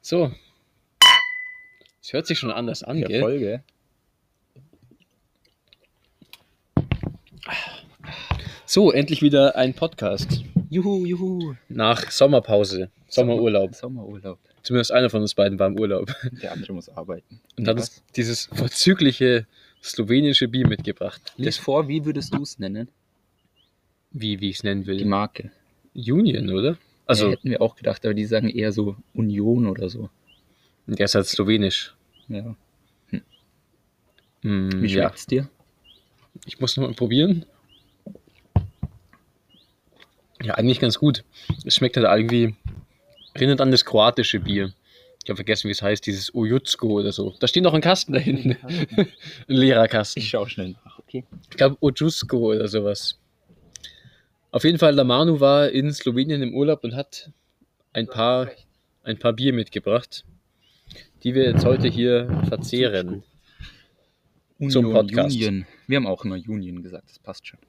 So. Es hört sich schon anders an, Ja, gell? voll, gell? So, endlich wieder ein Podcast. Juhu, juhu. Nach Sommerpause, Sommerurlaub. Sommerurlaub. Zumindest einer von uns beiden war im Urlaub. Der andere muss arbeiten. Und hat uns dieses vorzügliche slowenische Bier mitgebracht. Lies vor, wie würdest du es nennen? wie, wie ich es nennen Die will. Marke. Union, oder? Also hätten wir auch gedacht, aber die sagen eher so Union oder so. der ist halt slowenisch. Ja. Hm, Wie ja, schmeckt's dir? ich muss noch mal probieren. Ja, eigentlich ganz gut. Es schmeckt halt irgendwie, erinnert an das kroatische Bier. Ich habe vergessen, wie es heißt, dieses Ojutsko oder so. Da steht noch ein Kasten da hinten. ein leerer Kasten. Ich schau schnell nach, okay? Ich glaube Ojusko oder sowas. Auf jeden Fall, der Manu war in Slowenien im Urlaub und hat ein paar, ein paar Bier mitgebracht, die wir jetzt heute hier verzehren. Zum Podcast. Union. Wir haben auch immer Union gesagt, das passt schon.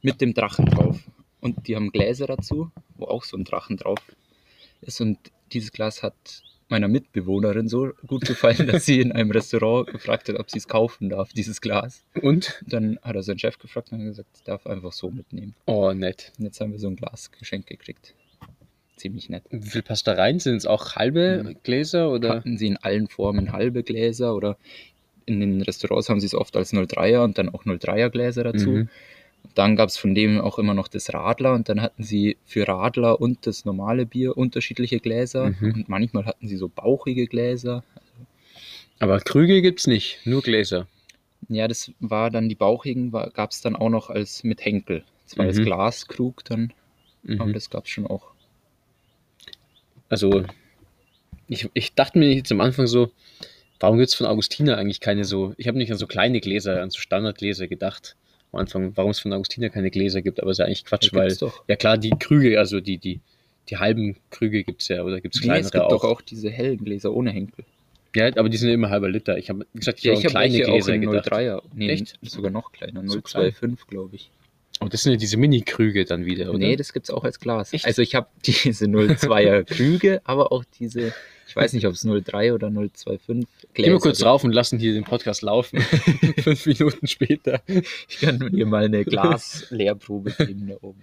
Mit dem Drachen drauf. Und die haben Gläser dazu, wo auch so ein Drachen drauf ist. Und dieses Glas hat meiner Mitbewohnerin so gut gefallen, dass sie in einem Restaurant gefragt hat, ob sie es kaufen darf, dieses Glas. Und? Dann hat er seinen Chef gefragt und hat gesagt, ich darf einfach so mitnehmen. Oh, nett. Und jetzt haben wir so ein Glas geschenkt gekriegt. Ziemlich nett. Wie viel passt da rein? Sind es auch halbe Mhm. Gläser oder? Hatten sie in allen Formen halbe Gläser oder in den Restaurants haben sie es oft als 03er und dann auch 03er Gläser dazu. Mhm. Dann gab es von dem auch immer noch das Radler und dann hatten sie für Radler und das normale Bier unterschiedliche Gläser Mhm. und manchmal hatten sie so bauchige Gläser. Aber Krüge gibt's nicht, nur Gläser. Ja, das war dann die bauchigen, gab es dann auch noch als mit Henkel. Das war als Mhm. Glaskrug dann, aber Mhm. das gab es schon auch. Also, ich, ich dachte mir jetzt am Anfang so, warum gibt's von Augustiner eigentlich keine so, ich habe nicht an so kleine Gläser, an so Standardgläser gedacht. Am Anfang, warum es von Augustiner keine Gläser gibt, aber ist ja eigentlich Quatsch, Ja, weil, doch. ja klar, die Krüge, also die, die, die halben Krüge gibt's ja, oder gibt's Nee, kleinere es gibt auch? doch auch diese hellen Gläser ohne Henkel. Ja, aber die sind immer halber Liter. Ich habe gesagt, ich Ja, habe kleine auch Gläser in gedacht. 03er. Nee, Echt? sogar noch kleiner. So klein? 025, glaube ich. Aber das sind ja diese Mini-Krüge dann wieder, oder? Nee, das gibt es auch als Glas. Echt? Also ich habe diese 02er Krüge, aber auch diese, ich weiß nicht, ob es 03 oder 025 Gläser Gehen wir kurz drauf und lassen hier den Podcast laufen. Fünf Minuten später. Ich kann dir mal eine Glas-Leerprobe geben da oben.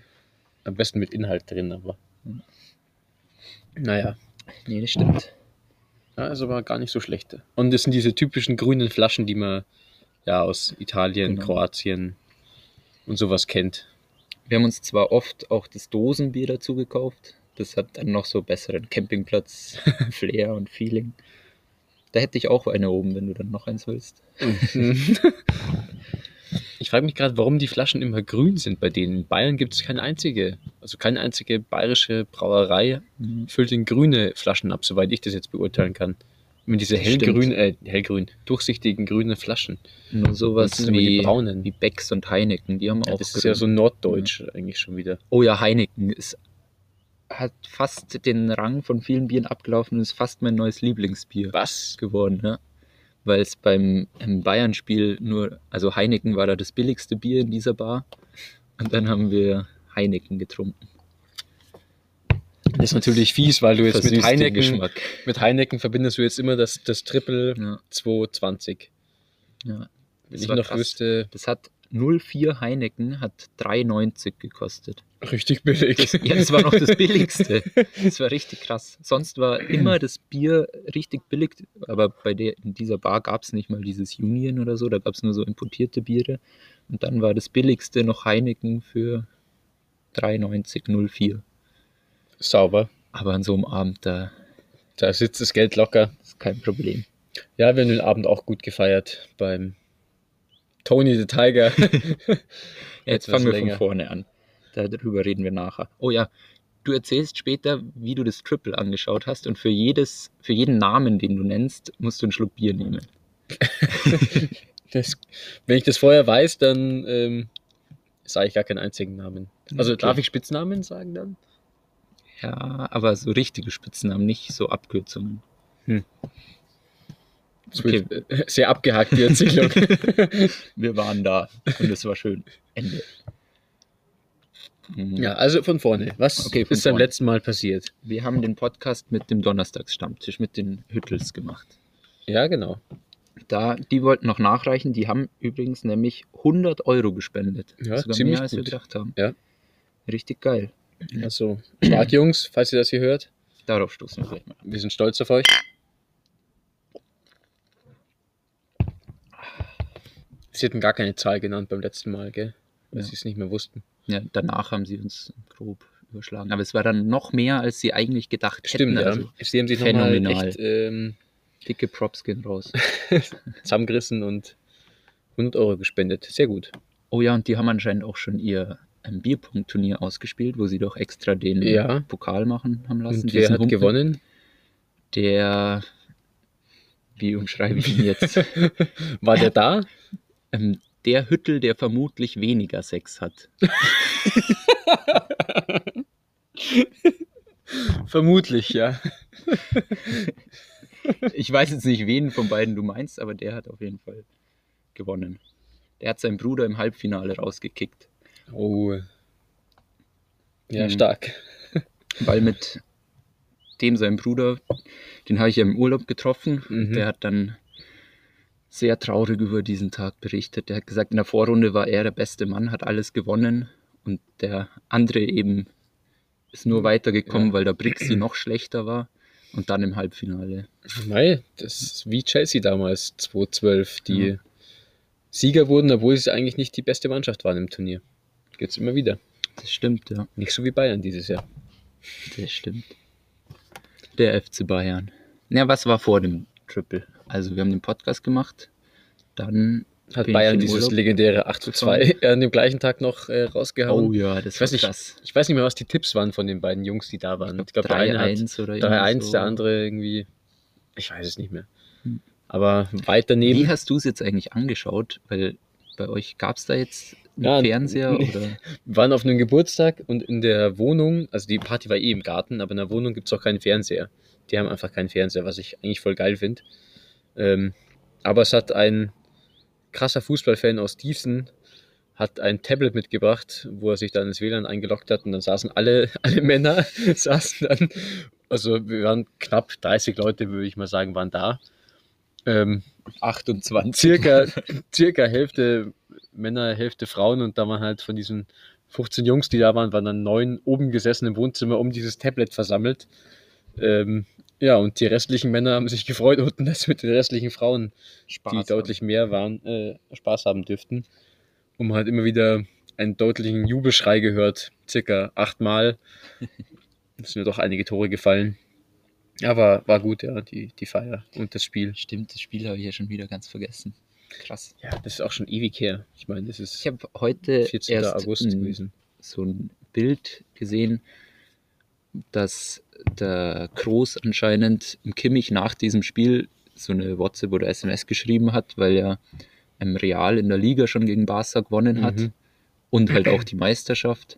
Am besten mit Inhalt drin, aber. Naja. Nee, das stimmt. Ja, ist aber gar nicht so schlecht. Und das sind diese typischen grünen Flaschen, die man ja aus Italien, Genau. Kroatien und sowas kennt. Wir haben uns zwar oft auch das Dosenbier dazu gekauft. Das hat dann noch so besseren Campingplatz-Flair und Feeling. Da hätte ich auch eine oben, wenn du dann noch eins willst. ich frage mich gerade, warum die Flaschen immer grün sind bei denen. In Bayern gibt es keine einzige, also keine einzige bayerische Brauerei füllt in grüne Flaschen ab, soweit ich das jetzt beurteilen kann. Mit diese hellgrün, äh, hellgrün, durchsichtigen grünen Flaschen. Nur sowas immer die wie, braunen. wie Becks und Heineken, die haben Ja, auch das ist grün. ja so norddeutsch eigentlich schon wieder. Oh ja, Heineken ist, hat fast den Rang von vielen Bieren abgelaufen und ist fast mein neues Lieblingsbier Was? geworden, ja. Weil es beim im Bayern-Spiel nur, also Heineken war da das billigste Bier in dieser Bar. Und dann haben wir Heineken getrunken. Das ist natürlich fies, weil du jetzt mit Heineken, Geschmack. mit Heineken verbindest du jetzt immer das, das Triple Ja, 220. ja. Wenn Das ich noch krass. wüsste, Das hat 04 Heineken, hat 3,90 gekostet. Richtig billig. Ja, das war noch das Billigste. Das war richtig krass. Sonst war immer das Bier richtig billig, aber bei der, in dieser Bar gab es nicht mal dieses Union oder so, da gab es nur so importierte Biere. Und dann war das Billigste noch Heineken für 3,90, 04. Sauber. Aber an so einem Abend, da Da sitzt das Geld locker. ist kein Problem. Ja, wir haben den Abend auch gut gefeiert beim Tony the Tiger. Jetzt fangen wir länger. von vorne an. Darüber reden wir nachher. Oh ja, du erzählst später, wie du das Triple angeschaut hast und für, jedes, für jeden Namen, den du nennst, musst du einen Schluck Bier nehmen. Das, wenn ich das vorher weiß, dann ähm, sage ich gar keinen einzigen Namen. Also Okay. darf ich Spitznamen sagen dann? Ja, aber so richtige Spitznamen, nicht so Abkürzungen. Wird äh, sehr abgehakt, die Erzählung. Wir waren da und es war schön. Ende. Mhm. Ja, also von vorne. Was Okay, von ist beim letzten Mal passiert? Wir haben den Podcast mit dem Donnerstagsstammtisch, mit den Hüttels gemacht. Ja, genau. Da, die wollten noch nachreichen, die haben übrigens nämlich 100 Euro gespendet. Ja, Sogar ziemlich mehr, als wir gut. gedacht haben. Ja. Richtig geil. Also, stark, Jungs, falls ihr das hier hört. Darauf stoßen wir gleich mal. Wir sind stolz auf euch. Sie hatten gar keine Zahl genannt beim letzten Mal, gell? Weil Ja. sie es nicht mehr wussten. Ja, danach haben sie uns grob überschlagen. Aber es war dann noch mehr, als sie eigentlich gedacht Stimmt, hätten. ja. Also Sie haben sich nochmal phänomenal. echt ähm, dicke Props gehen raus. zusammengerissen und 100 Euro gespendet. Sehr gut. Oh ja, und die haben anscheinend auch schon ihr ähm, Bierpunktturnier ausgespielt, wo sie doch extra den Ja. Pokal machen haben lassen. Und wer hat Humpen. gewonnen? Der, wie umschreibe ich ihn jetzt? War der da? ähm, der Hüttel, der vermutlich weniger Sex hat. Vermutlich, ja. Ich weiß jetzt nicht, wen von beiden du meinst, aber der hat auf jeden Fall gewonnen. Der hat seinen Bruder im Halbfinale rausgekickt, Oh. Ja, Mhm. stark. weil mit dem seinem Bruder, den habe ich ja im Urlaub getroffen, Mhm. der hat dann sehr traurig über diesen Tag berichtet. Der hat gesagt, in der Vorrunde war er der beste Mann, hat alles gewonnen und der andere eben ist nur weitergekommen, Ja. weil der Brixi noch schlechter war und dann im Halbfinale. Nein, das ist wie Chelsea damals, 2012, die Ja. Sieger wurden, obwohl sie eigentlich nicht die beste Mannschaft waren im Turnier. Gibt's immer wieder. Das stimmt, ja. Nicht so wie Bayern dieses Jahr. Das stimmt. Der FC Bayern. Ja, was war vor dem Triple? Also wir haben den Podcast gemacht, dann Hat Bayern dieses Urlaub legendäre 8 zu 2 an dem gleichen Tag noch äh, rausgehauen. Oh ja, das Ich weiß war nicht, krass. Ich weiß nicht mehr, was die Tipps waren von den beiden Jungs, die da waren. Ich glaube, der eine hat 3-1 oder irgendwie 3-1, so. der andere irgendwie. Ich weiß es nicht mehr. Hm. Aber weit daneben. Wie hast du es jetzt eigentlich angeschaut? Weil bei euch gab es da jetzt einen Ja, Fernseher nee. oder? Wir waren auf einem Geburtstag und in der Wohnung, also die Party war eh im Garten, aber in der Wohnung gibt es auch keinen Fernseher. Die haben einfach keinen Fernseher, was ich eigentlich voll geil finde. Ähm, aber es hat ein krasser Fußballfan aus Diesen hat ein Tablet mitgebracht, wo er sich dann ins WLAN eingeloggt hat und dann saßen alle, alle Männer, saßen dann, also wir waren knapp 30 Leute, würde ich mal sagen, waren da. Ähm, 28. circa, circa Hälfte Männer, Hälfte Frauen und da waren halt von diesen 15 Jungs, die da waren, waren dann neun oben gesessen im Wohnzimmer um dieses Tablet versammelt. Ähm, ja, und die restlichen Männer haben sich gefreut unten, dass mit den restlichen Frauen, Spaß die deutlich mehr waren, äh, Spaß haben dürften. Und man hat immer wieder einen deutlichen Jubelschrei gehört, circa achtmal. Es sind mir doch einige Tore gefallen. Aber war gut, ja, die, die Feier und das Spiel. Stimmt, das Spiel habe ich ja schon wieder ganz vergessen. Krass. Ja, das ist auch schon ewig her. Ich meine, das ist Ich habe heute 14. erst August gewesen. so ein Bild gesehen, dass der Kroos anscheinend im Kimmich nach diesem Spiel so eine WhatsApp oder SMS geschrieben hat, weil er im Real in der Liga schon gegen Barca gewonnen hat Mhm. und halt auch die Meisterschaft.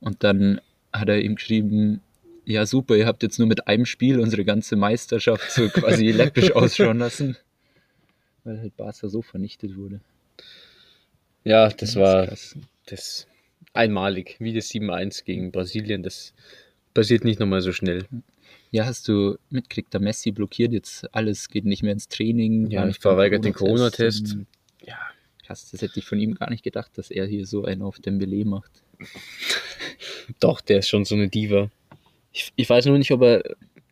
Und dann hat er ihm geschrieben, ja super, ihr habt jetzt nur mit einem Spiel unsere ganze Meisterschaft so quasi läppisch ausschauen lassen, weil halt Barca so vernichtet wurde. Ja, das war krass. das einmalig, wie das 7-1 gegen Brasilien. Das passiert nicht nochmal so schnell. Ja, hast du mitgekriegt, der Messi blockiert jetzt alles, geht nicht mehr ins Training. Ja, ich verweigert den Corona-Test. Ja, Krass, das hätte ich von ihm gar nicht gedacht, dass er hier so einen auf Dembele macht. doch, der ist schon so eine Diva. Ich, ich weiß nur nicht, ob er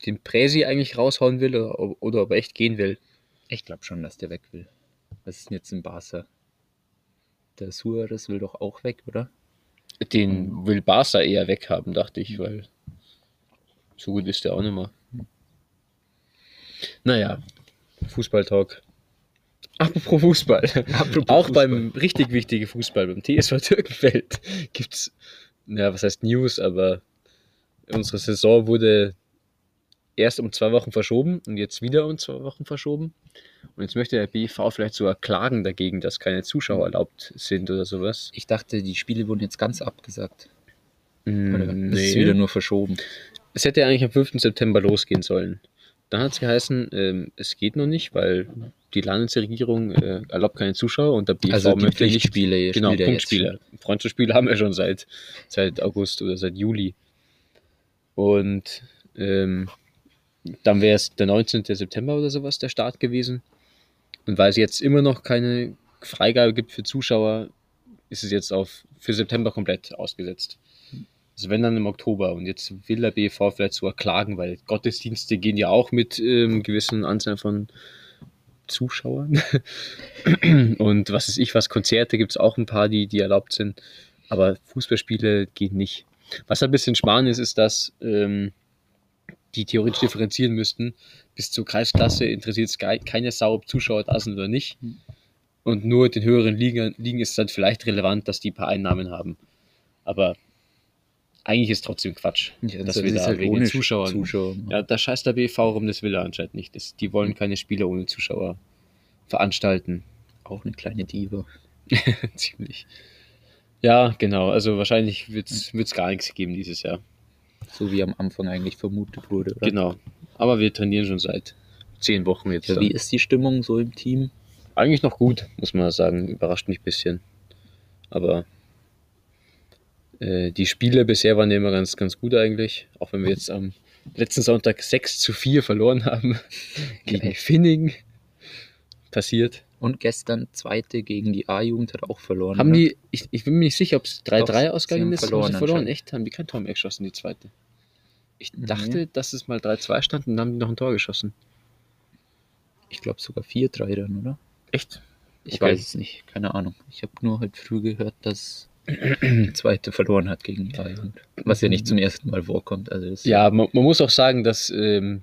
den Präsi eigentlich raushauen will oder, ob- oder ob er echt gehen will. Ich glaube schon, dass der weg will. Was ist denn jetzt im Barca? Der Suarez will doch auch weg, oder? Den will Barca eher weghaben, dachte ich, weil so gut ist der auch nicht mehr. Naja, Fußballtalk. Apropos Fußball. Apropos auch Fußball. beim richtig wichtigen Fußball, beim TSV Türkenfeld, gibt es, ja, was heißt News, aber unsere Saison wurde erst um zwei Wochen verschoben und jetzt wieder um zwei Wochen verschoben. Und jetzt möchte der BV vielleicht sogar klagen dagegen, dass keine Zuschauer erlaubt sind oder sowas. Ich dachte, die Spiele wurden jetzt ganz abgesagt. Mm, Oder ist wieder nur verschoben? Es hätte eigentlich am 5. September losgehen sollen. dann hat es geheißen, ähm, es geht noch nicht, weil die Landesregierung äh, erlaubt keine Zuschauer und der BV Also möchte nicht ihr Genau, Punktspiele. Freundschaftsspiele haben wir schon seit, seit August oder seit Juli. Und ähm, dann wäre es der 19. September oder sowas der Start gewesen. Und weil es jetzt immer noch keine Freigabe gibt für Zuschauer, ist es jetzt auf für September komplett ausgesetzt. Also wenn dann im Oktober. Und jetzt will der BV vielleicht sogar klagen, weil Gottesdienste gehen ja auch mit ähm, gewissen Anzahl von Zuschauern. Und was ist ich, was Konzerte gibt es auch ein paar, die, die erlaubt sind. Aber Fußballspiele geht nicht. Was ein bisschen Schmarrn ist, ist, dass ähm, die theoretisch differenzieren müssten. Bis zur Kreisklasse interessiert es kei- keine Sau, ob Zuschauer da sind oder nicht. Und nur den höheren Ligen, Ligen ist es dann vielleicht relevant, dass die ein paar Einnahmen haben. Aber eigentlich ist trotzdem Quatsch, Ja, dass das wir da halt wegen Zuschauern. Zuschauer. Ja, da scheißt der BV rum, das will er anscheinend nicht. Das, die wollen keine Spiele ohne Zuschauer veranstalten. Auch eine kleine Diva. Ziemlich. Ja, genau. Also wahrscheinlich wird es gar nichts geben dieses Jahr. So wie am Anfang eigentlich vermutet wurde. Oder? Genau. Aber wir trainieren schon seit zehn Wochen jetzt. Ja, wie ist die Stimmung so im Team? Eigentlich noch gut, muss man sagen. Überrascht mich ein bisschen. Aber die Spiele bisher waren immer ganz, ganz gut eigentlich. Auch wenn wir jetzt am letzten Sonntag 6 zu 4 verloren haben gegen. Finning. Passiert. Und gestern zweite gegen die A-Jugend hat auch verloren. Haben oder? die, ich, ich bin mir nicht sicher, ob es 3-3 Doch, sie ausgegangen ist. verloren Haben sie verloren. Echt? Haben die kein Tor mehr geschossen, die zweite? Ich Nee. dachte, dass es mal 3-2 stand und dann haben die noch ein Tor geschossen. Ich glaube sogar 4-3 dann, oder? Echt? Ich Okay. weiß es nicht, keine Ahnung. Ich habe nur heute früh gehört, dass zweite verloren hat gegen die A-Jugend. Was ja nicht zum ersten Mal vorkommt. Also Ja, man, man muss auch sagen, dass ähm,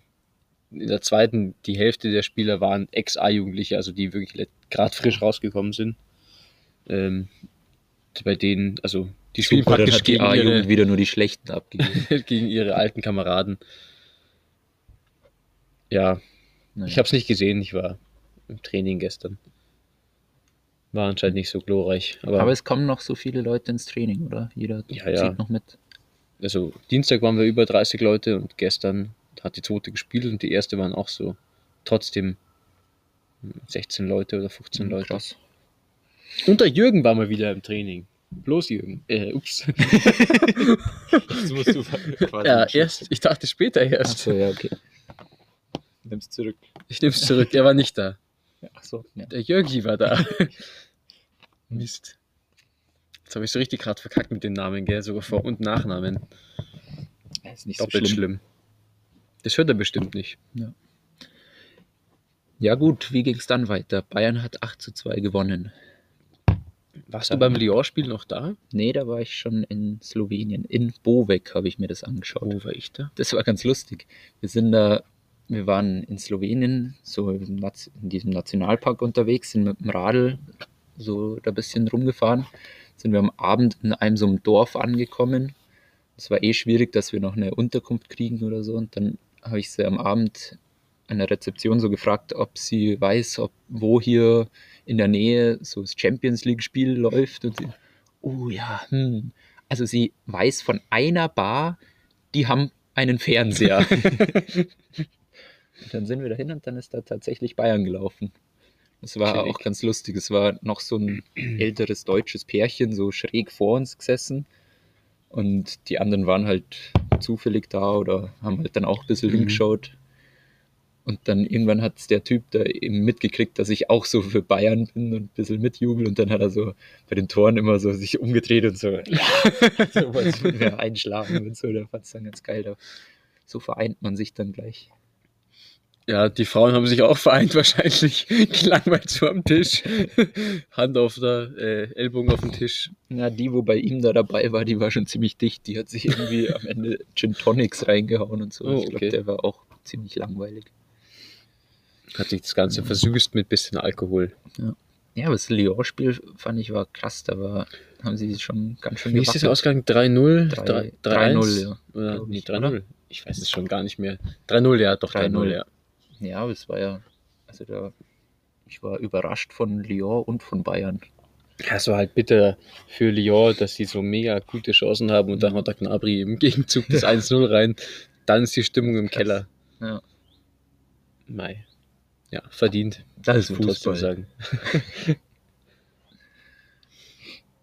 in der zweiten die Hälfte der Spieler waren Ex-A-Jugendliche, also die wirklich gerade frisch rausgekommen sind. Ähm, bei denen, also die spielen Super, praktisch hat die gegen ihre, wieder nur die schlechten abgegeben. gegen ihre alten Kameraden. Ja, Naja. ich habe es nicht gesehen, ich war im Training gestern. War anscheinend nicht so glorreich. Aber, Aber es kommen noch so viele Leute ins Training, oder? Jeder Ja, ja. zieht noch mit. also Dienstag waren wir über 30 Leute und gestern hat die zweite gespielt und die erste waren auch so trotzdem 16 Leute oder 15 Mhm, Leute. Krass. Und der Jürgen war mal wieder im Training. Bloß Jürgen. Äh, ups. Das musst du quasi ja, erst, ich dachte später erst. Achso, ja, okay. Nimm's zurück. Ich nehme es zurück, er war nicht da. Achso, ja. Der Jürgi war da. Mist. Jetzt habe ich so richtig gerade verkackt mit den Namen, gell? Sogar Vor- und Nachnamen. Ist nicht so Doppelt schlimm. schlimm. Das hört er bestimmt nicht. Ja, gut, wie ging's dann weiter? Bayern hat 8 zu 2 gewonnen. Warst du beim Lyon-Spiel noch da? Nee, da war ich schon in Slowenien. In Bovek habe ich mir das angeschaut. Wo war ich da? Das war ganz lustig. Wir sind da, wir waren in Slowenien, so in diesem Nationalpark unterwegs, sind mit dem Radl so da ein bisschen rumgefahren. Sind wir am Abend in einem so einem Dorf angekommen. Es war eh schwierig, dass wir noch eine Unterkunft kriegen oder so. Und dann habe ich sie am Abend an der Rezeption so gefragt, ob sie weiß, ob wo hier in der Nähe so das Champions League-Spiel läuft. Und sie, oh ja, hm. Also sie weiß von einer Bar, die haben einen Fernseher. und dann sind wir dahin und dann ist da tatsächlich Bayern gelaufen. Das war Chillig. auch ganz lustig. Es war noch so ein älteres deutsches Pärchen, so schräg vor uns gesessen. Und die anderen waren halt zufällig da oder haben halt dann auch ein bisschen Mhm. hingeschaut. Und dann irgendwann hat der Typ da eben mitgekriegt, dass ich auch so für Bayern bin und ein bisschen mitjubel. Und dann hat er so bei den Toren immer so sich umgedreht und so, ja, so was einschlagen und so. Da fand es dann ganz geil. Da, so vereint man sich dann gleich. Ja, die Frauen haben sich auch vereint wahrscheinlich. Gelangweilt so am Tisch. Hand auf der, äh, Ellbogen auf den Tisch. Ja, die, wo bei ihm da dabei war, die war schon ziemlich dicht. Die hat sich irgendwie am Ende Gin Tonics reingehauen und so. Oh, ich glaube, okay. der war auch ziemlich langweilig. Hat sich das Ganze versüßt mit bisschen Alkohol. Ja, aber das Lyon-Spiel fand ich war krass. Da war, haben sie schon ganz schön Wie ist das gewackelt. Ausgang? 3-0? Drei- 3-1? 3-0, ja, Oder, nee, ich, 3-0. Ich weiß es schon gar nicht mehr. 3-0, ja, doch 3-0, 3-0. ja. Ja, aber es war ja, also da, ich war überrascht von Lyon und von Bayern. Ja, es war halt bitter für Lyon, dass sie so mega gute Chancen haben und dann haut der Gnabry im Gegenzug das 1-0 rein. Dann ist die Stimmung im Keller. Ja. Mai. Ja, verdient. Das ist Fußball. sagen.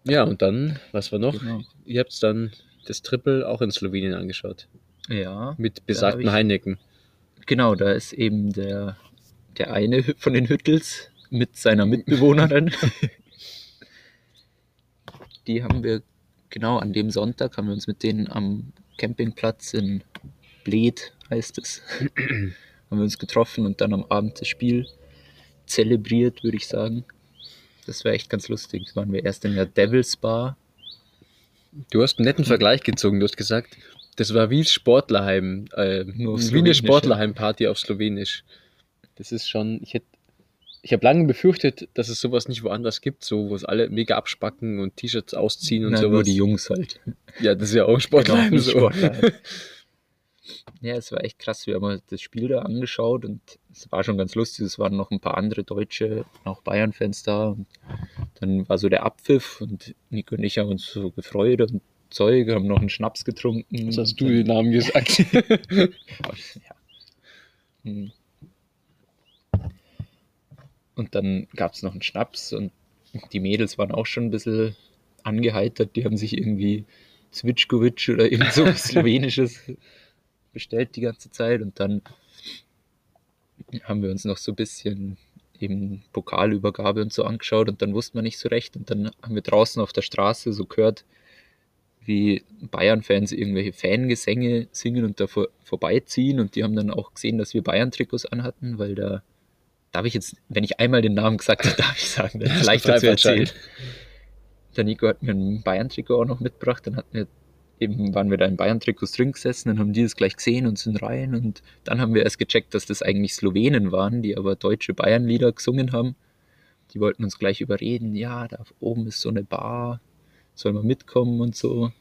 ja, und dann, was war noch? Genau. Ihr habt dann das Triple auch in Slowenien angeschaut. Ja, Mit besagten Heineken. Genau, da ist eben der, der eine von den Hüttels mit seiner Mitbewohnerin. Die haben wir, genau an dem Sonntag, haben wir uns mit denen am Campingplatz in Bled, heißt es, haben wir uns getroffen und dann am Abend das Spiel zelebriert, würde ich sagen. Das war echt ganz lustig. Das waren wir erst in der Devil's Bar. Du hast einen netten Vergleich gezogen. Du hast gesagt, das war wie Sportlerheim. Äh, Nur auf wie eine Sportlerheim-Party auf Slowenisch. Das ist schon, ich hätte. Ich habe lange befürchtet, dass es sowas nicht woanders gibt, so wo es alle mega abspacken und T-Shirts ausziehen und Na, sowas. nur die Jungs halt. Ja, das ist ja auch Sportlerheim Genau, so. Sportlerheim. Ja, es war echt krass. Wir haben uns das Spiel da angeschaut und es war schon ganz lustig. Es waren noch ein paar andere Deutsche, auch Bayern-Fans da. Und dann war so der Abpfiff und Nico und ich haben uns so gefreut und Zeug, haben noch einen Schnaps getrunken. Was hast du den Namen gesagt? ja. Hm. Und dann gab es noch einen Schnaps und die Mädels waren auch schon ein bisschen angeheitert. Die haben sich irgendwie Zwitschkowitsch oder irgend so Slowenisches bestellt die ganze Zeit. Und dann haben wir uns noch so ein bisschen eben Pokalübergabe und so angeschaut und dann wussten wir nicht so recht. Und dann haben wir draußen auf der Straße so gehört, wie Bayern-Fans irgendwelche Fangesänge singen und da vor, vorbeiziehen. Und die haben dann auch gesehen, dass wir Bayern-Trikots anhatten, weil da darf ich jetzt, wenn ich einmal den Namen gesagt habe, darf ich sagen, das ist leichter zu erzählen. Der Nico hat mir ein Bayern-Trikot auch noch mitgebracht, dann hatten wir eben waren wir da in Bayern-Trikots drin gesessen, dann haben die das gleich gesehen und sind rein und dann haben wir erst gecheckt, dass das eigentlich Slowenen waren, die aber deutsche Bayern-Lieder gesungen haben. Die wollten uns gleich überreden, ja, da oben ist so eine Bar, soll man mitkommen und so. Und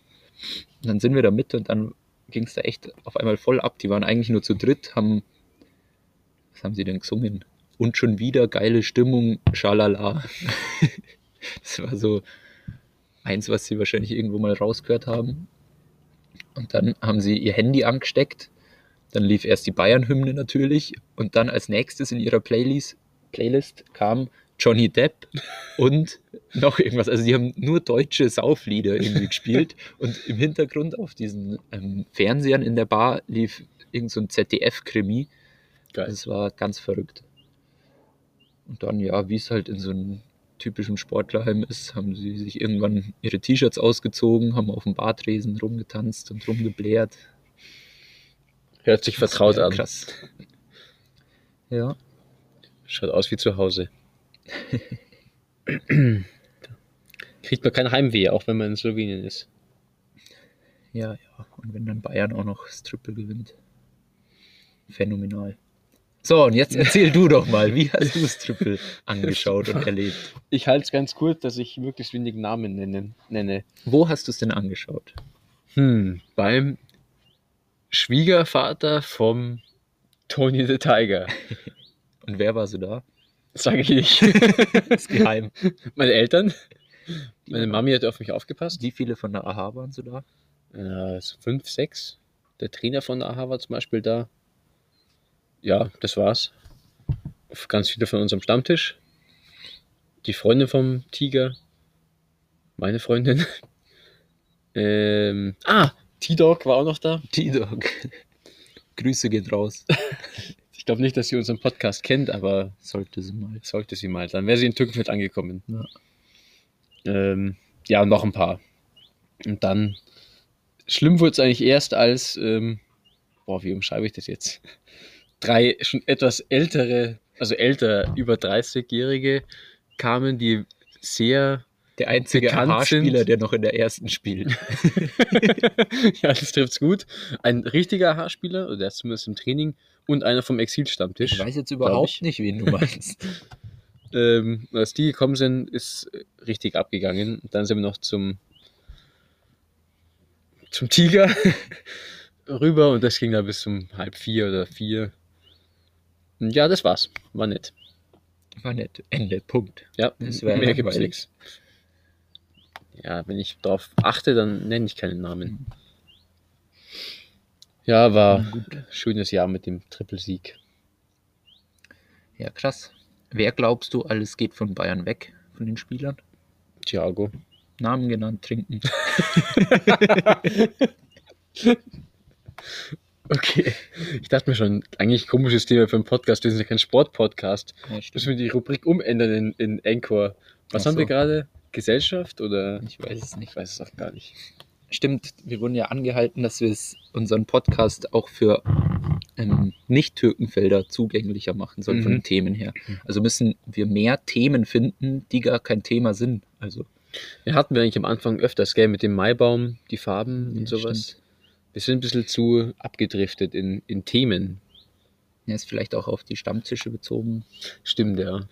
dann sind wir da mit und dann ging es da echt auf einmal voll ab. Die waren eigentlich nur zu dritt, haben, was haben sie denn gesungen? Und schon wieder geile Stimmung, schalala. das war so eins, was sie wahrscheinlich irgendwo mal rausgehört haben. Und dann haben sie ihr Handy angesteckt. Dann lief erst die Bayern-Hymne natürlich. Und dann als nächstes in ihrer Playlist, Playlist kam Johnny Depp und noch irgendwas. Also die haben nur deutsche Sauflieder irgendwie gespielt. Und im Hintergrund auf diesen ähm, Fernsehern in der Bar lief irgend so ein ZDF-Krimi. Das war ganz verrückt. Und dann, ja, wie es halt in so einem typischen Sportlerheim ist, haben sie sich irgendwann ihre T-Shirts ausgezogen, haben auf dem Bartresen rumgetanzt und rumgebläht. Hört sich vertraut an. Krass. Ja. Schaut aus wie zu Hause. Kriegt man kein Heimweh, auch wenn man in Slowenien ist. Ja, ja. Und wenn dann Bayern auch noch das Triple gewinnt. Phänomenal. So, und jetzt erzähl du doch mal, wie hast du das Triple angeschaut und erlebt? Ich halte es ganz kurz, dass ich möglichst wenig Namen nennen, nenne. Wo hast du es denn angeschaut? Hm, beim Schwiegervater vom Tony the Tiger. Und wer war so da? Sage ich nicht. Das ist geheim. Meine Eltern. Meine Mami hat auf mich aufgepasst. Wie viele von der AHA waren so da? Äh, fünf, sechs. Der Trainer von der AHA war zum Beispiel da. Ja, das war's. Ganz viele von unserem Stammtisch. Die Freundin vom Tiger. Meine Freundin. ähm, ah, T-Dog war auch noch da. T-Dog. Grüße geht raus. Ich glaube nicht, dass sie unseren Podcast kennt, aber Sollte sie mal. sollte sie mal. Dann wäre sie in Türkenfeld angekommen. Ja. Ähm, ja, noch ein paar. Und dann, schlimm wurde es eigentlich erst als, ähm, boah, wie umschreibe ich das jetzt? Drei schon etwas ältere, also älter, über 30-Jährige kamen, die sehr, Der einzige sind- der noch in der ersten spielt. ja, das trifft's gut, ein richtiger Haarspieler, oder der ist zumindest im Training, und einer vom Exilstammtisch. Ich weiß jetzt überhaupt ich. nicht, wen du meinst. ähm, als die gekommen sind, ist richtig abgegangen. Dann sind wir noch zum, zum Tiger rüber und das ging da bis um halb vier oder vier. Und ja, das war's. War nett. War nett. Ende. Punkt. Ja, mehr gibt's nichts. Ja, wenn ich darauf achte, dann nenne ich keinen Namen. Ja, war ein schönes Jahr mit dem Trippelsieg. Ja, krass. Wer glaubst du, alles geht von Bayern weg, von den Spielern? Thiago. Namen genannt, trinken. Okay. Ich dachte mir schon, eigentlich komisches Thema für einen Podcast. Wir sind ja kein Sportpodcast. Ja, Müssen wir die Rubrik umändern in, in Anchor. Was Ach haben wir so. gerade? Gesellschaft oder? Ich weiß es nicht. Ich weiß es auch gar nicht. Stimmt, wir wurden ja angehalten, dass wir unseren Podcast auch für ähm, Nicht-Türkenfelder zugänglicher machen sollen von Mhm. den Themen her. Also müssen wir mehr Themen finden, die gar kein Thema sind. Also Ja, hatten wir eigentlich am Anfang öfters, gell, mit dem Maibaum, die Farben und Ja, sowas. stimmt. Wir sind ein bisschen zu abgedriftet in, in Themen. ja, ist vielleicht auch auf die Stammtische bezogen. Stimmt, ja.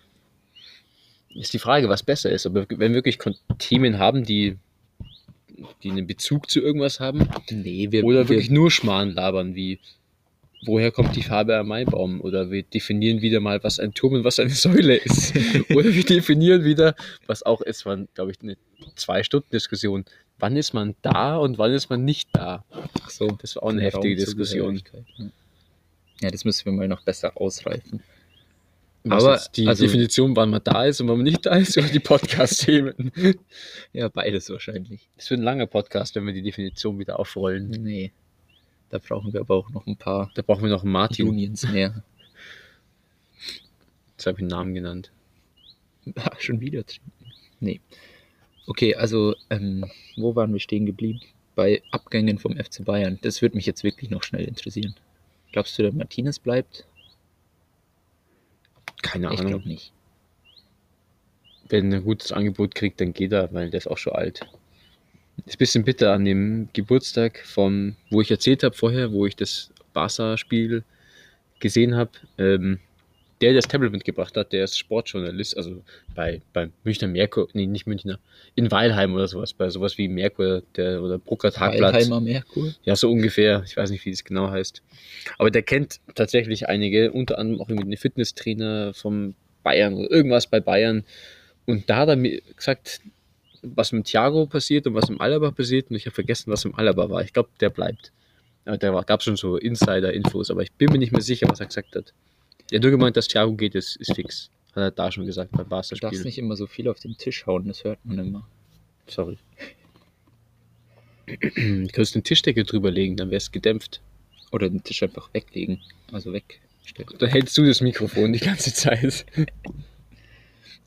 Ist die Frage, was besser ist. Aber wenn wir wirklich Themen haben, die, die einen Bezug zu irgendwas haben, Nee, wir, oder wirklich wir, nur Schmarrn labern, wie woher kommt die Farbe am Maibaum? Oder wir definieren wieder mal, was ein Turm und was eine Säule ist. oder wir definieren wieder, was auch ist, war, glaube ich, eine Zwei-Stunden-Diskussion. Wann ist man da und wann ist man nicht da? ach so, Das war auch eine heftige Diskussion. Ja, das müssen wir mal noch besser ausreifen. Was Aber, die also- Definition, wann man da ist und wann man nicht da ist, oder die Podcast-Themen. Ja, beides wahrscheinlich. Das wird ein langer Podcast, wenn wir die Definition wieder aufrollen. Nee. Da brauchen wir aber auch noch ein paar Da brauchen wir noch einen Martin. Unions mehr. Jetzt habe ich einen Namen genannt. Ah, schon wieder trinken. Nee. Okay, also, ähm, wo waren wir stehen geblieben? Bei Abgängen vom FC Bayern. Das würde mich jetzt wirklich noch schnell interessieren. Glaubst du, der Martinez bleibt? Keine ich Ahnung. glaube nicht. Wenn er ein gutes Angebot kriegt, dann geht er, weil der ist auch schon alt. Ist ein bisschen bitter an dem Geburtstag von, wo ich erzählt habe vorher, wo ich das Barca-Spiel gesehen habe. Ähm, der, der das Tablet mitgebracht hat, der ist Sportjournalist, also bei, bei Münchner Merkur, nee, nicht Münchner, in Weilheim oder sowas, bei sowas wie Merkur der, oder Brucker Tagblatt. Weilheimer Merkur? Ja, so ungefähr. Ich weiß nicht, wie es genau heißt. Aber der kennt tatsächlich einige, unter anderem auch irgendwie den Fitnesstrainer vom Bayern oder irgendwas bei Bayern. Und da hat er mir gesagt, was mit Thiago passiert und was im Alaba passiert. Und ich habe vergessen, was im Alaba war. Ich glaube, der bleibt. Aber da gab es schon so Insider-Infos, aber ich bin mir nicht mehr sicher, was er gesagt hat. Hat nur gemeint, dass Thiago geht, ist, ist fix. Hat er da schon gesagt beim Du darfst nicht immer so viel auf den Tisch hauen, das hört man immer. Sorry. Du könntest eine Tischdecke drüber legen, dann wäre es gedämpft. Oder den Tisch einfach weglegen. Also wegstellen. Dann hältst du das Mikrofon die ganze Zeit.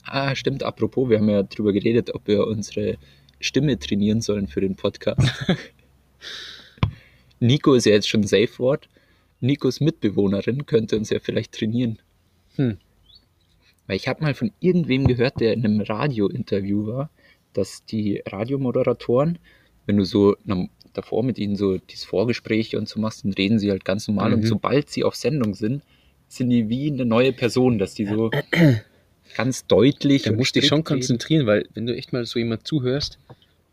Ah, stimmt, apropos, wir haben ja drüber geredet, ob wir unsere Stimme trainieren sollen für den Podcast. Nico ist ja jetzt schon Safe Word. Nikos Mitbewohnerin könnte uns ja vielleicht trainieren. Hm. Weil ich habe mal von irgendwem gehört, der in einem Radiointerview war, dass die Radiomoderatoren, wenn du so na, davor mit ihnen so dieses Vorgespräch und so machst, dann reden sie halt ganz normal. Und Mhm. sobald sie auf Sendung sind, sind die wie eine neue Person, dass die so ganz deutlich. Da und musst du dich schon reden. konzentrieren, weil wenn du echt mal so jemand zuhörst,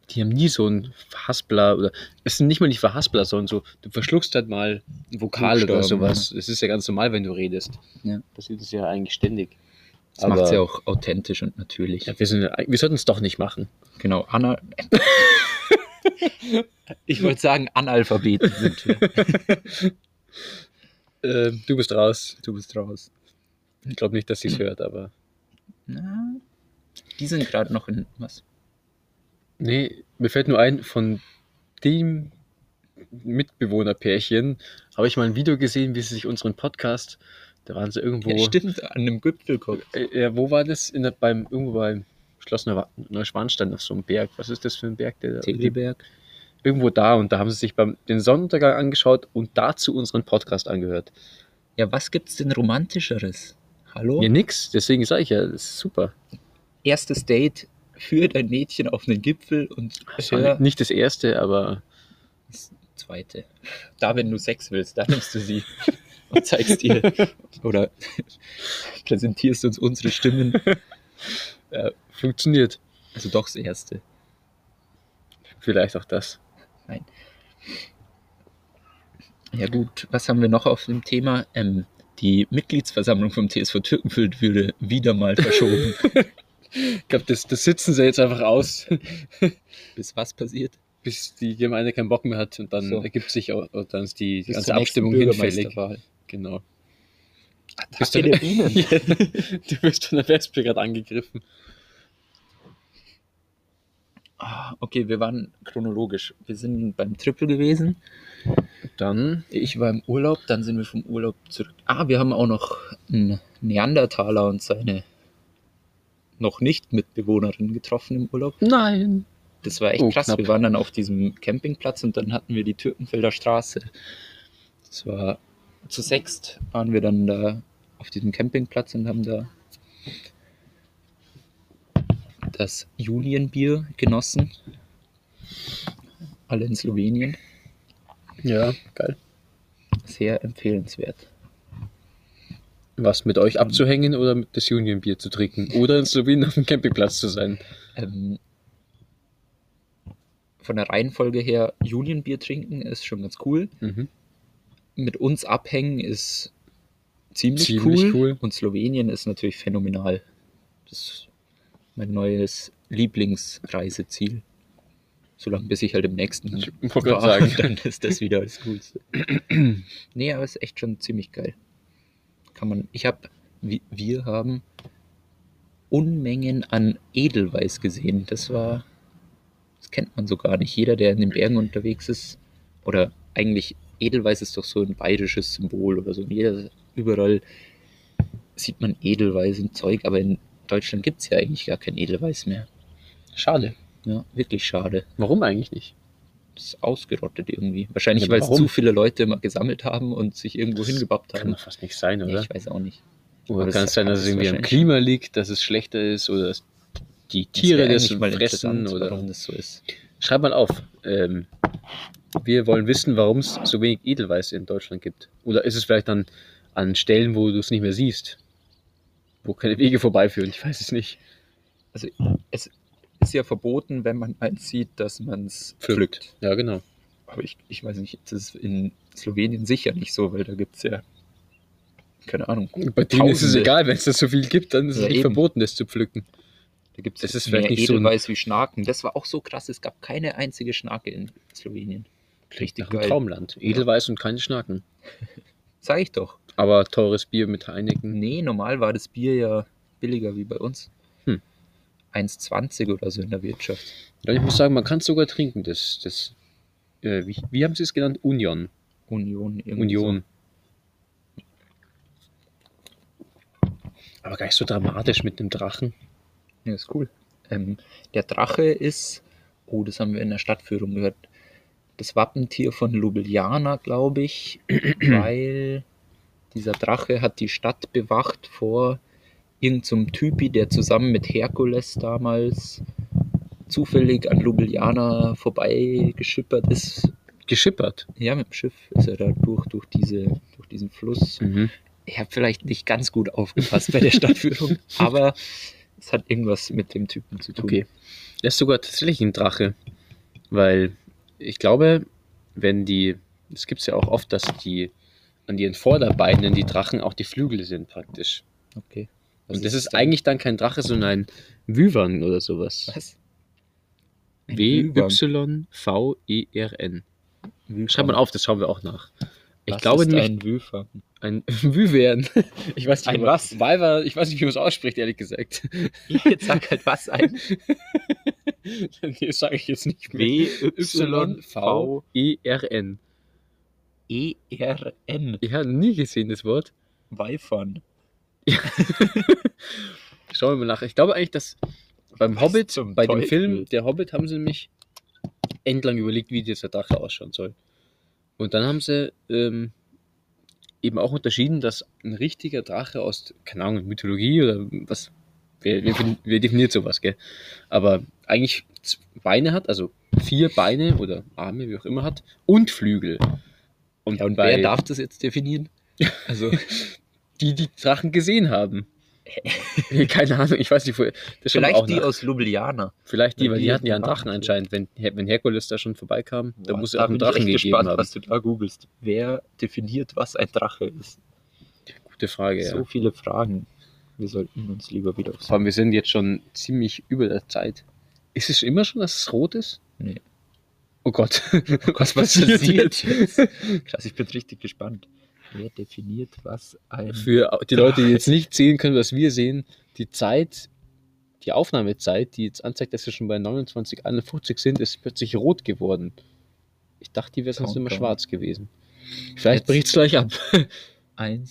die haben nie so einen Verhaspler oder es sind nicht mal die Verhaspler, sondern so, du verschluckst halt mal ein Vokal oder sowas. Das ist ja ganz normal, wenn du redest. Ja. Das ist es ja eigentlich ständig. Das macht es ja auch authentisch und natürlich. Ja, wir, sind, wir sollten es doch nicht machen. Genau, Anna. ich wollte sagen, Analphabeten sind wir. Ähm, du bist raus. Du bist raus. Ich glaube nicht, dass sie es hört, aber. Na, die sind gerade noch in was? Nee, mir fällt nur ein, von dem Mitbewohnerpärchen habe ich mal ein Video gesehen, wie sie sich unseren Podcast, da waren sie irgendwo. Ja, stimmt, an einem Gipfel guckt. Äh, ja, wo war das? In der, beim, irgendwo beim Schloss Neu- Neuschwanstein auf so einem Berg. Was ist das für ein Berg? Der Tegelberg. Irgendwo da und da haben sie sich beim den Sonnenuntergang angeschaut und dazu unseren Podcast angehört. Ja, was gibt's denn romantischeres? Hallo? Ja, nix. Deswegen sage ich ja, das ist super. Erstes Date, führt ein Mädchen auf einen Gipfel und hör nicht das erste, aber das zweite. Da, wenn du Sex willst, da nimmst du sie und zeigst ihr oder präsentierst uns unsere Stimmen. ja, funktioniert. Also doch das erste. Vielleicht auch das. Ja gut, was haben wir noch auf dem Thema? Ähm, die Mitgliedsversammlung vom TSV Türkenfeld würde wieder mal verschoben. Ich glaube, das, das sitzen sie jetzt einfach aus, Bis was passiert? bis die Gemeinde keinen Bock mehr hat und dann So. ergibt sich auch, dann ist die, die ganze Abstimmung hinfällig. Genau. Bist du, der Bienen. Ja, du wirst von der Wespe gerade angegriffen. Ah, okay, wir waren chronologisch. Wir sind beim Triple gewesen. Dann, Ich war im Urlaub, dann sind wir vom Urlaub zurück. Ah, wir haben auch noch einen Neandertaler und seine noch nicht Mitbewohnerin getroffen im Urlaub. nein. Das war echt Oh, krass. knapp. Wir waren dann auf diesem Campingplatz und dann hatten wir die Türkenfelder Straße. Das war zu sechst waren wir dann da auf diesem Campingplatz und haben da das Julienbier genossen. Alle in Slowenien. Ja, geil. Sehr empfehlenswert. Was mit euch abzuhängen oder mit das Union-Bier zu trinken? Oder in Slowenien auf dem Campingplatz zu sein? Ähm, von der Reihenfolge her, Julienbier trinken ist schon ganz cool. Mhm. Mit uns abhängen ist ziemlich, Ziemlich cool. cool. Und Slowenien ist natürlich phänomenal. Das ist mein neues Lieblingsreiseziel. Solange bis ich halt im nächsten Ich war, sagen. dann ist das wieder das Coolste. nee, aber es ist echt schon ziemlich geil. Kann man, ich habe, wir haben Unmengen an Edelweiß gesehen. Das war, das kennt man so gar nicht. Jeder, der in den Bergen unterwegs ist, oder eigentlich Edelweiß ist doch so ein bayerisches Symbol oder so. Jeder, überall sieht man Edelweiß und Zeug, aber in Deutschland gibt es ja eigentlich gar kein Edelweiß mehr. Schade. Ja, wirklich schade. Warum eigentlich nicht? Das ist ausgerottet irgendwie. Wahrscheinlich, Ja, weil es zu viele Leute immer gesammelt haben und sich irgendwo hingebappt Kann haben. doch fast nicht sein, oder? ich weiß auch nicht. Oder kann das- es sein, dass es das irgendwie am Klima liegt, dass es schlechter ist oder dass die Tiere das mal fressen? Oder warum das so ist. Schreib mal auf. Ähm, wir wollen wissen, warum es so wenig Edelweiß in Deutschland gibt. Oder ist es vielleicht dann an Stellen, wo du es nicht mehr siehst? Wo keine Wege vorbeiführen? Ich weiß es nicht. Also es ist ja verboten, wenn man eins sieht, dass man es pflückt. Ja, genau. Aber ich, ich weiß nicht, das ist in Slowenien sicher nicht so, weil da gibt es ja, keine Ahnung, Bei denen ist es Tausende. egal, wenn es da so viel gibt, dann ist es Ja, nicht eben. verboten, das zu pflücken. da gibt Das es vielleicht nicht so ein- Edelweiß wie Schnaken. Das war auch so krass, es gab keine einzige Schnake in Slowenien. Richtig Nach geil. Traumland. Edelweiß und keine Schnaken. Sag ich doch. Aber teures Bier mit Heineken. Nee, normal war das Bier ja billiger wie bei uns. Hm. 1,20 oder so in der Wirtschaft. Ja, ich muss sagen, man kann es sogar trinken. Das, das, äh, wie, wie haben sie es genannt? Union. Union. Union. Aber gar nicht so dramatisch mit dem Drachen. Ja, ist cool. Ähm, der Drache ist, oh, das haben wir in der Stadtführung gehört, das Wappentier von Ljubljana, glaube ich, weil dieser Drache hat die Stadt bewacht vor irgendeinem Typi, der zusammen mit Herkules damals zufällig an Ljubljana vorbeigeschippert ist. Geschippert. Ja, mit dem Schiff ist er da durch, durch, diese, durch diesen Fluss. Mhm. Ich habe vielleicht nicht ganz gut aufgepasst bei der Stadtführung, aber es hat irgendwas mit dem Typen zu tun. Okay. Das ist sogar tatsächlich ein Drache. Weil ich glaube, wenn die, es gibt es ja auch oft, dass die an ihren Vorderbeinen die Drachen auch die Flügel sind praktisch. okay. Was Und das ist dann- eigentlich dann kein Drache, sondern ein Wyvern oder sowas. Was? Wyvern. W-Y-V-E-R-N. Wyvern. Schreib mal auf, das schauen wir auch nach. Ich Was glaube ist nämlich, ein Wyvern. ein Wyvern. Ich weiß nicht, Ein was? Wyver, ich weiß nicht, wie man es ausspricht, ehrlich gesagt. Jetzt sag halt was ein. nee, das sage ich jetzt nicht mehr. W-Y-V-E-R-N. Y-V-E-R-N. Ich habe nie gesehen, das Wort. Schauen wir mal nach. Ich glaube eigentlich, dass beim Hobbit, bei dem Teufel? Film Der Hobbit, haben sie nämlich endlang überlegt, wie dieser Drache ausschauen soll. Und dann haben sie ähm, eben auch unterschieden, dass ein richtiger Drache aus, keine Ahnung, Mythologie oder was, wer, wer, wer definiert sowas, gell? Aber eigentlich Beine hat, also vier Beine oder Arme, wie auch immer hat, und Flügel. Und, Ja, und bei wer darf das jetzt definieren? Also, die, die Drachen gesehen haben. Keine Ahnung, ich weiß nicht, wo. Vielleicht die nach. aus Ljubljana. Vielleicht die, weil die die hatten ja einen Drachen anscheinend. Wenn, wenn Herkules da schon vorbeikam, da Boah, muss er auch einen ich Drachen echt gegeben gespannt, haben. was du da googelst. Wer definiert, was ein Drache ist? Gute Frage, ja. So viele Fragen. Wir sollten uns lieber wieder aufs Vor allem, wir sind jetzt schon ziemlich über der Zeit. Ist es immer schon, dass es rot ist? Nee. Oh Gott, was Was passiert passiert jetzt? Krass, ich bin richtig gespannt. Wer definiert was ein. Für die Leute, die jetzt nicht sehen können, was wir sehen, die Zeit, die Aufnahmezeit, die jetzt anzeigt, dass wir schon bei 29,51 sind, ist plötzlich rot geworden. Ich dachte, die wäre sonst immer schwarz gewesen. Vielleicht bricht es gleich ab. Eins,